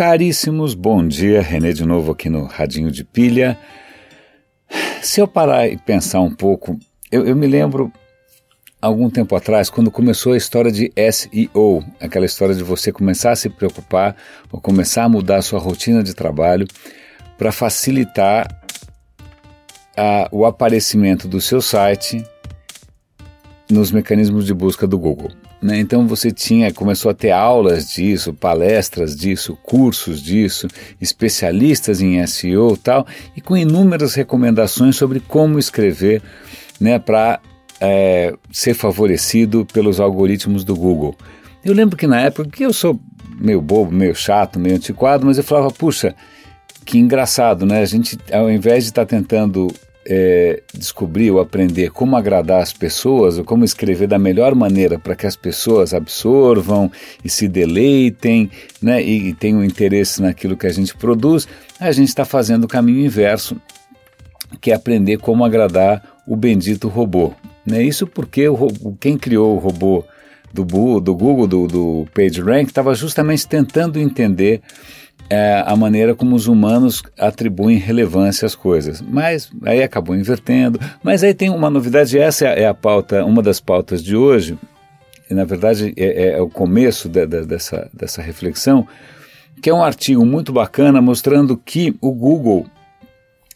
Caríssimos, bom dia, René de novo aqui no Radinho de Pilha. Se eu parar e pensar um pouco, eu, eu me lembro algum tempo atrás, quando começou a história de SEO, aquela história de você começar a se preocupar ou começar a mudar a sua rotina de trabalho para facilitar a, o aparecimento do seu site nos mecanismos de busca do Google. Né? Então você tinha, começou a ter aulas disso, palestras disso, cursos disso, especialistas em SEO tal, e com inúmeras recomendações sobre como escrever né, para é, ser favorecido pelos algoritmos do Google. Eu lembro que na época, que eu sou meio bobo, meio chato, meio antiquado, mas eu falava, puxa, que engraçado, né? A gente, ao invés de estar tá tentando é, descobrir ou aprender como agradar as pessoas, ou como escrever da melhor maneira para que as pessoas absorvam e se deleitem, né, e, e tenham interesse naquilo que a gente produz, a gente está fazendo o caminho inverso, que é aprender como agradar o bendito robô. Né? Isso porque o, quem criou o robô do, do Google, do, do PageRank, estava justamente tentando entender é, a maneira como os humanos atribuem relevância às coisas. Mas aí acabou invertendo. Mas aí tem uma novidade, essa é a pauta, uma das pautas de hoje, e na verdade é, é, é o começo de, de, dessa, dessa reflexão, que é um artigo muito bacana mostrando que o Google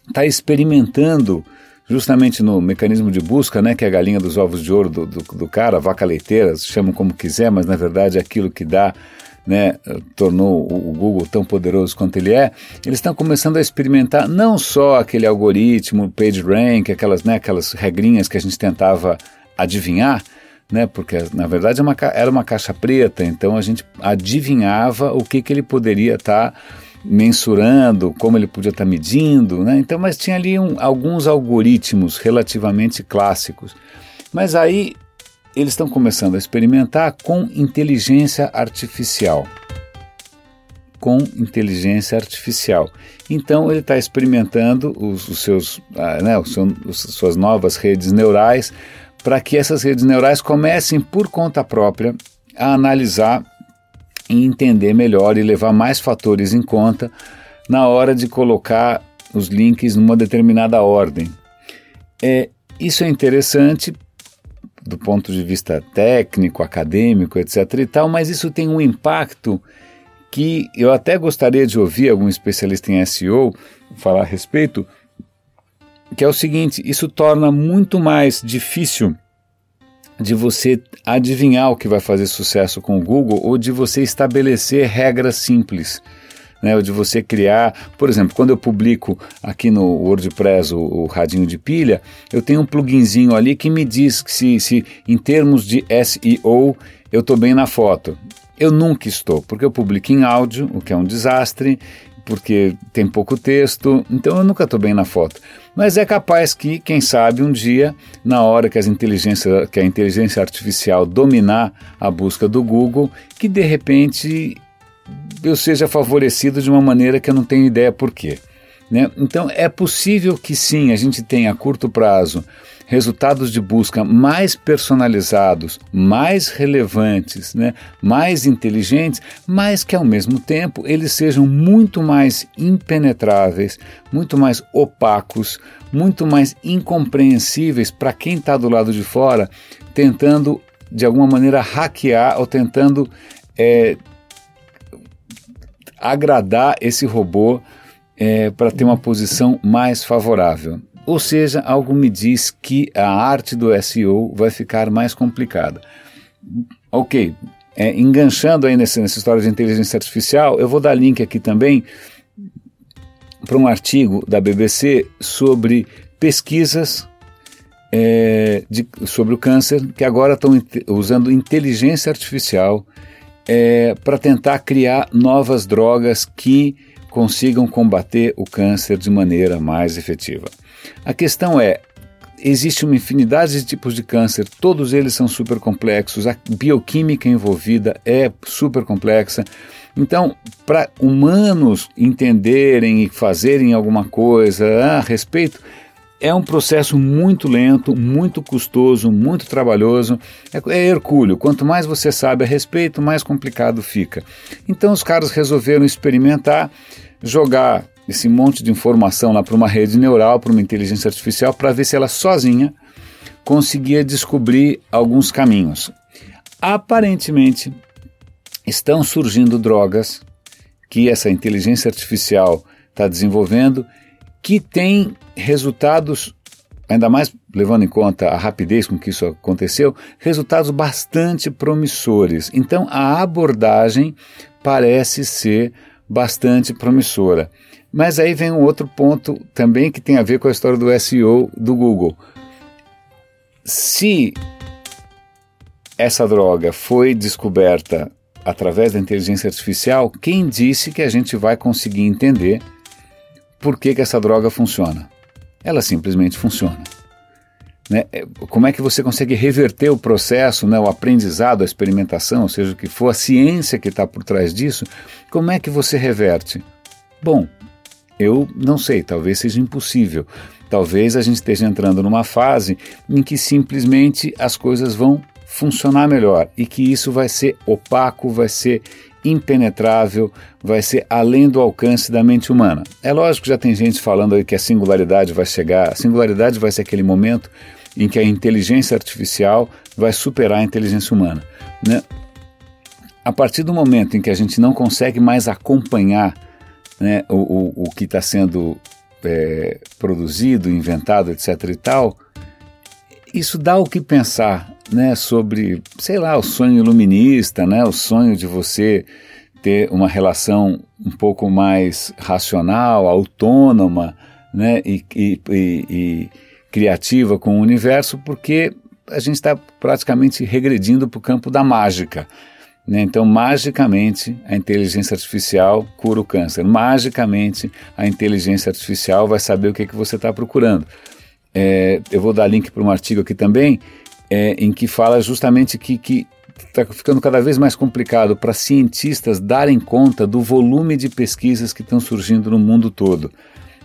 está experimentando justamente no mecanismo de busca, né, que é a galinha dos ovos de ouro do, do, do cara, vaca leiteira, chamam como quiser, mas na verdade é aquilo que dá né, tornou o Google tão poderoso quanto ele é, eles estão começando a experimentar não só aquele algoritmo, PageRank, aquelas, né, aquelas regrinhas que a gente tentava adivinhar, né, porque na verdade é era uma caixa preta, então a gente adivinhava o que, que ele poderia estar tá mensurando, como ele podia estar tá medindo, né, então, mas tinha ali um, alguns algoritmos relativamente clássicos. Mas aí eles estão começando a experimentar com inteligência artificial. Com inteligência artificial. Então ele está experimentando os, os seus, ah, né, os seu, os, suas novas redes neurais para que essas redes neurais comecem por conta própria a analisar e entender melhor e levar mais fatores em conta na hora de colocar os links numa determinada ordem. É, isso é interessante do ponto de vista técnico, acadêmico, etc. e tal, mas isso tem um impacto que eu até gostaria de ouvir algum especialista em SEO falar a respeito, que é o seguinte: isso torna muito mais difícil de você adivinhar o que vai fazer sucesso com o Google ou de você estabelecer regras simples né, de você criar, por exemplo, quando eu publico aqui no WordPress o, o radinho de pilha, eu tenho um pluginzinho ali que me diz que se, se em termos de SEO eu estou bem na foto. Eu nunca estou, porque eu publico em áudio, o que é um desastre, porque tem pouco texto, então eu nunca estou bem na foto. Mas é capaz que, quem sabe, um dia, na hora que, as inteligência, que a inteligência artificial dominar a busca do Google, que de repente eu seja favorecido de uma maneira que eu não tenho ideia por quê. Né? Então é possível que sim, a gente tenha a curto prazo resultados de busca mais personalizados, mais relevantes, né? mais inteligentes, mas que ao mesmo tempo eles sejam muito mais impenetráveis, muito mais opacos, muito mais incompreensíveis para quem está do lado de fora, tentando de alguma maneira hackear ou tentando é, agradar esse robô é, para ter uma posição mais favorável. Ou seja, algo me diz que a arte do SEO vai ficar mais complicada. Ok, é, enganchando aí nessa, nessa história de inteligência artificial, eu vou dar link aqui também para um artigo da BBC sobre pesquisas é, de, sobre o câncer que agora estão usando inteligência artificial é, para tentar criar novas drogas que consigam combater o câncer de maneira mais efetiva. A questão é, existe uma infinidade de tipos de câncer, todos eles são super complexos, a bioquímica envolvida é super complexa. Então, para humanos entenderem e fazerem alguma coisa a respeito, é um processo muito lento, muito custoso, muito trabalhoso. É, é hercúleo. Quanto mais você sabe a respeito, mais complicado fica. Então os caras resolveram experimentar, jogar esse monte de informação lá para uma rede neural, para uma inteligência artificial, para ver se ela sozinha conseguia descobrir alguns caminhos. Aparentemente, estão surgindo drogas que essa inteligência artificial está desenvolvendo que têm resultados, ainda mais levando em conta a rapidez com que isso aconteceu, resultados bastante promissores. Então a abordagem parece ser bastante promissora. Mas aí vem um outro ponto também que tem a ver com a história do SEO do Google. Se essa droga foi descoberta através da inteligência artificial, quem disse que a gente vai conseguir entender por que, que essa droga funciona? Ela simplesmente funciona. Né? É, como é que você consegue reverter o processo, né, o aprendizado, a experimentação, ou seja, o que for, a ciência que está por trás disso, como é que você reverte? Bom, eu não sei, talvez seja impossível. Talvez a gente esteja entrando numa fase em que simplesmente as coisas vão funcionar melhor e que isso vai ser opaco, vai ser impenetrável, vai ser além do alcance da mente humana. É lógico que já tem gente falando aí que a singularidade vai chegar, a singularidade vai ser aquele momento em que a inteligência artificial vai superar a inteligência humana. Né? A partir do momento em que a gente não consegue mais acompanhar né, o, o, o que está sendo é, produzido, inventado, etc. e tal, isso dá o que pensar né, sobre, sei lá, o sonho iluminista, né, o sonho de você ter uma relação um pouco mais racional, autônoma né, e, e, e, e criativa com o universo, porque a gente está praticamente regredindo para o campo da mágica. Né? Então, magicamente, a inteligência artificial cura o câncer. Magicamente, a inteligência artificial vai saber o que, é que você está procurando. É, eu vou dar link para um artigo aqui também é, em que fala justamente que está ficando cada vez mais complicado para cientistas darem conta do volume de pesquisas que estão surgindo no mundo todo.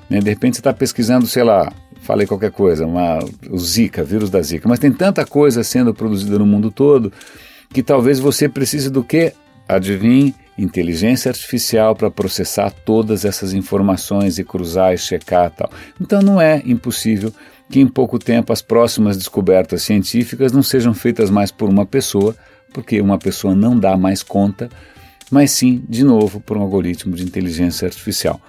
Né? De repente você está pesquisando, sei lá, falei qualquer coisa, uma, o Zika, vírus da Zika, mas tem tanta coisa sendo produzida no mundo todo que talvez você precise do que? Adivinhe, inteligência artificial para processar todas essas informações e cruzar e checar tal. Então não é impossível que em pouco tempo as próximas descobertas científicas não sejam feitas mais por uma pessoa, porque uma pessoa não dá mais conta, mas sim, de novo, por um algoritmo de inteligência artificial.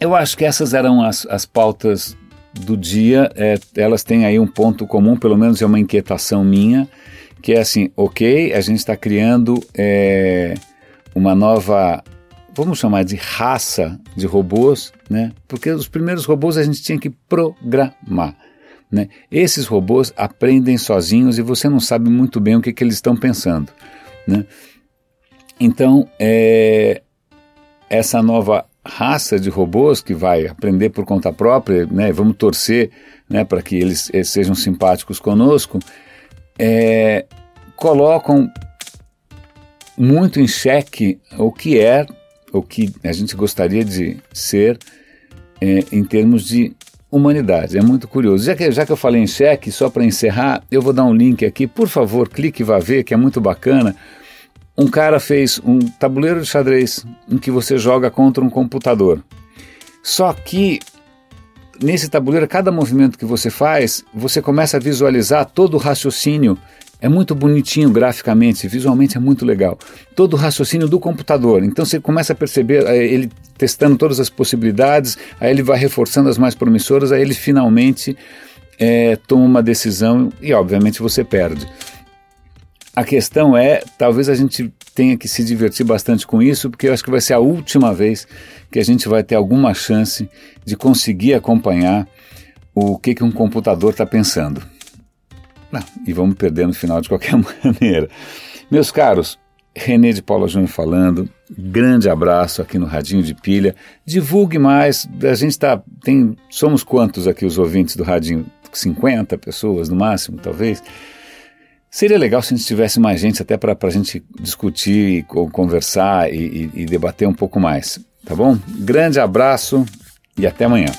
Eu acho que essas eram as, as pautas do dia, é, elas têm aí um ponto comum, pelo menos é uma inquietação minha, que é assim, ok, a gente está criando é, uma nova vamos chamar de raça de robôs, né? Porque os primeiros robôs a gente tinha que programar. Né? Esses robôs aprendem sozinhos e você não sabe muito bem o que, que eles estão pensando. Né? Então, é, essa nova raça de robôs que vai aprender por conta própria, né? vamos torcer né, para que eles, eles, sejam simpáticos conosco, é, colocam muito em xeque o que é o que a gente gostaria de ser é, em termos de humanidade. É muito curioso. Já que, já que eu falei em cheque, só para encerrar, eu vou dar um link aqui. Por favor, clique e vá ver, que é muito bacana. Um cara fez um tabuleiro de xadrez em que você joga contra um computador. Só que nesse tabuleiro, cada movimento que você faz, você começa a visualizar todo o raciocínio é muito bonitinho graficamente, visualmente é muito legal. Todo o raciocínio do computador. Então você começa a perceber eh, ele testando todas as possibilidades, aí ele vai reforçando as mais promissoras, aí ele finalmente é, toma uma decisão e, obviamente, você perde. A questão é, talvez a gente tenha que se divertir bastante com isso, porque eu acho que vai ser a última vez que a gente vai ter alguma chance de conseguir acompanhar o que, que um computador está pensando. Não, e vamos perder no final de qualquer maneira. Meus caros, Renê de Paula Júnior falando, grande abraço aqui no Radinho de Pilha. Divulgue mais, a gente está, tem, somos quantos aqui os ouvintes do Radinho? 50 pessoas no máximo, talvez. Seria legal se a gente tivesse mais gente até para a gente discutir, conversar e, e, e debater um pouco mais, tá bom? Grande abraço e até amanhã.